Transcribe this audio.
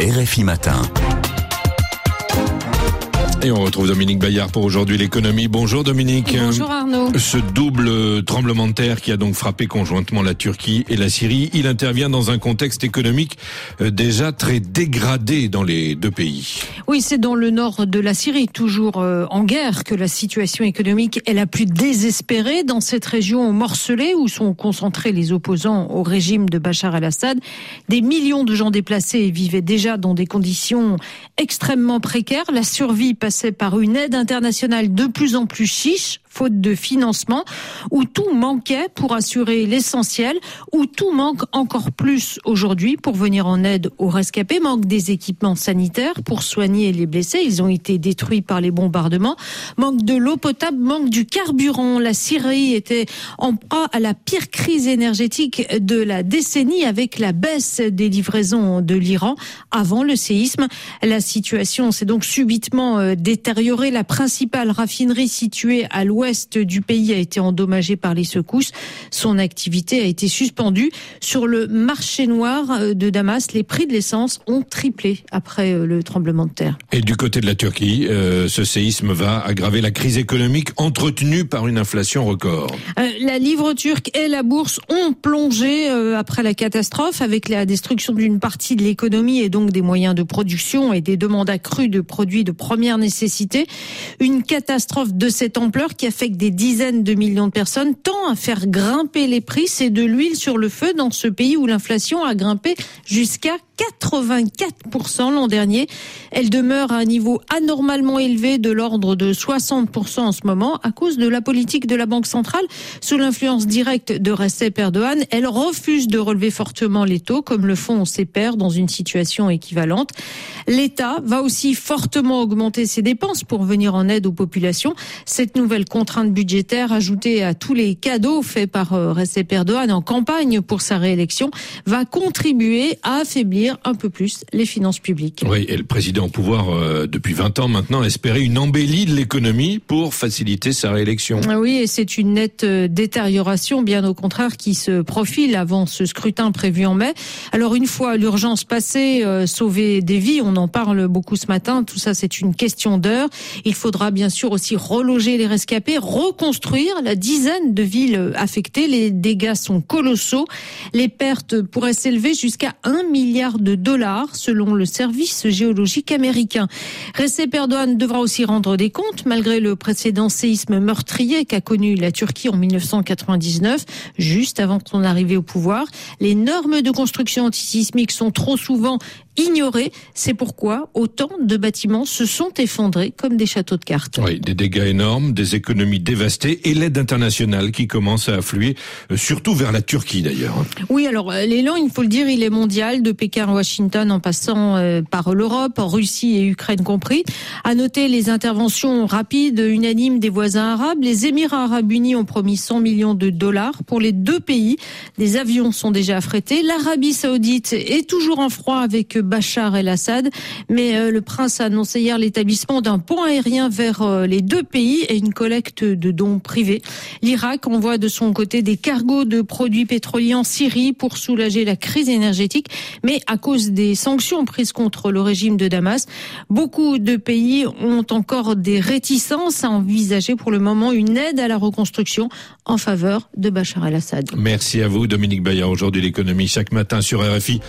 RFI Matin. Et on retrouve Dominique Bayard pour aujourd'hui l'économie. Bonjour Dominique. Bonjour Arnaud. Ce double tremblement de terre qui a donc frappé conjointement la Turquie et la Syrie, il intervient dans un contexte économique euh, déjà très dégradé dans les deux pays. Oui, c'est dans le nord de la Syrie, toujours euh, en guerre, que la situation économique est la plus désespérée dans cette région morcelée où sont concentrés les opposants au régime de Bachar el-Assad. Des millions de gens déplacés vivaient déjà dans des conditions extrêmement précaires. La survie passait par une aide internationale de plus en plus chiche faute de financement, où tout manquait pour assurer l'essentiel, où tout manque encore plus aujourd'hui pour venir en aide aux rescapés, manque des équipements sanitaires pour soigner les blessés, ils ont été détruits par les bombardements, manque de l'eau potable, manque du carburant. La Syrie était en proie à la pire crise énergétique de la décennie avec la baisse des livraisons de l'Iran avant le séisme. La situation s'est donc subitement euh, détériorée. La principale raffinerie située à l'ouest l'ouest du pays a été endommagé par les secousses. Son activité a été suspendue. Sur le marché noir euh, de Damas, les prix de l'essence ont triplé après euh, le tremblement de terre. Et du côté de la Turquie, euh, ce séisme va aggraver la crise économique entretenue par une inflation record. la livre turque et la bourse ont plongé après la catastrophe avec la destruction d'une partie de l'économie et donc des moyens de production et des demandes accrues de produits de première nécessité. Une catastrophe de cette ampleur qui a affecte des dizaines de millions de personnes tend à faire grimper les prix. C'est de l'huile sur le feu dans ce pays où l'inflation a grimpé jusqu'à 84% l'an dernier. Elle demeure à un niveau anormalement élevé de l'ordre de 60% en ce moment à cause de la politique de la Banque centrale sous l'influence directe de Recep Erdogan. Elle refuse de relever fortement les taux comme le font ses pairs dans une situation équivalente. L'État va aussi fortement augmenter ses dépenses pour venir en aide aux populations. Cette nouvelle contrainte budgétaire ajoutée à tous les cadeaux faits par euh, Recep Erdogan en campagne pour sa réélection va contribuer à affaiblir un peu plus les finances publiques. Oui, et le président au pouvoir euh, depuis 20 ans maintenant espérait une embellie de l'économie pour faciliter sa réélection. Ah oui, et c'est une nette euh, détérioration, bien au contraire, qui se profile avant ce scrutin prévu en mai. Alors une fois l'urgence passée, euh, sauver des vies, on en parle beaucoup ce matin, tout ça c'est une question d'heure. Il faudra bien sûr aussi reloger les rescapés, reconstruire la dizaine de villes affectées. Les dégâts sont colossaux. Les pertes pourraient s'élever jusqu'à 1 milliard de dollars selon le service géologique américain. Recep Erdogan devra aussi rendre des comptes malgré le précédent séisme meurtrier qu'a connu la Turquie en 1999, juste avant son arrivée au pouvoir. Les normes de construction antisismique sont trop souvent ignorées. C'est pourquoi autant de bâtiments se sont effondrés comme des châteaux de cartes. Oui, des dégâts énormes, des économies dévastées et l'aide internationale qui commence à affluer, euh, surtout vers la Turquie d'ailleurs. Oui, alors euh, l'élan, il faut le dire, il est mondial, de Pékin à Washington en passant euh, par l'Europe, Russie et Ukraine compris. À noter les interventions rapides, unanimes des voisins arabes. Les Émirats arabes unis ont promis 100 millions de dollars pour les deux pays. Des avions sont déjà affrétés. L'Arabie saoudite est toujours en froid avec Bachar el-Assad. Mais euh, le prince a annoncé hier l'établissement d'un pont aérien vers euh, les deux pays et une collecte de dons privés. L'Irak envoie de son côté des cargos de produits pétroliers en Syrie pour soulager la crise énergétique. Mais à cause des sanctions prises contre le régime de Damas, beaucoup de pays ont encore des réticences à envisager pour le moment une aide à la reconstruction en faveur de Bachar el-Assad. Merci à vous, Dominique Bayard. Aujourd'hui, l'économie chaque matin sur RFI.